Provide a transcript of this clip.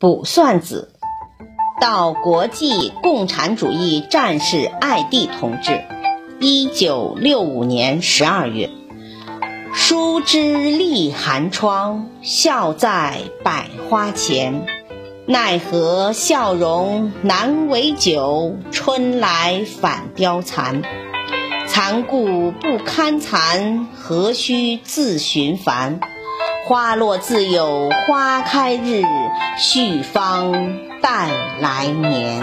卜算子，到国际共产主义战士艾蒂同志，一九六五年十二月。疏枝立寒窗，笑在百花前。奈何笑容难为酒，春来反凋残。残故不堪残，何须自寻烦？花落自有花开日，续芳待来年。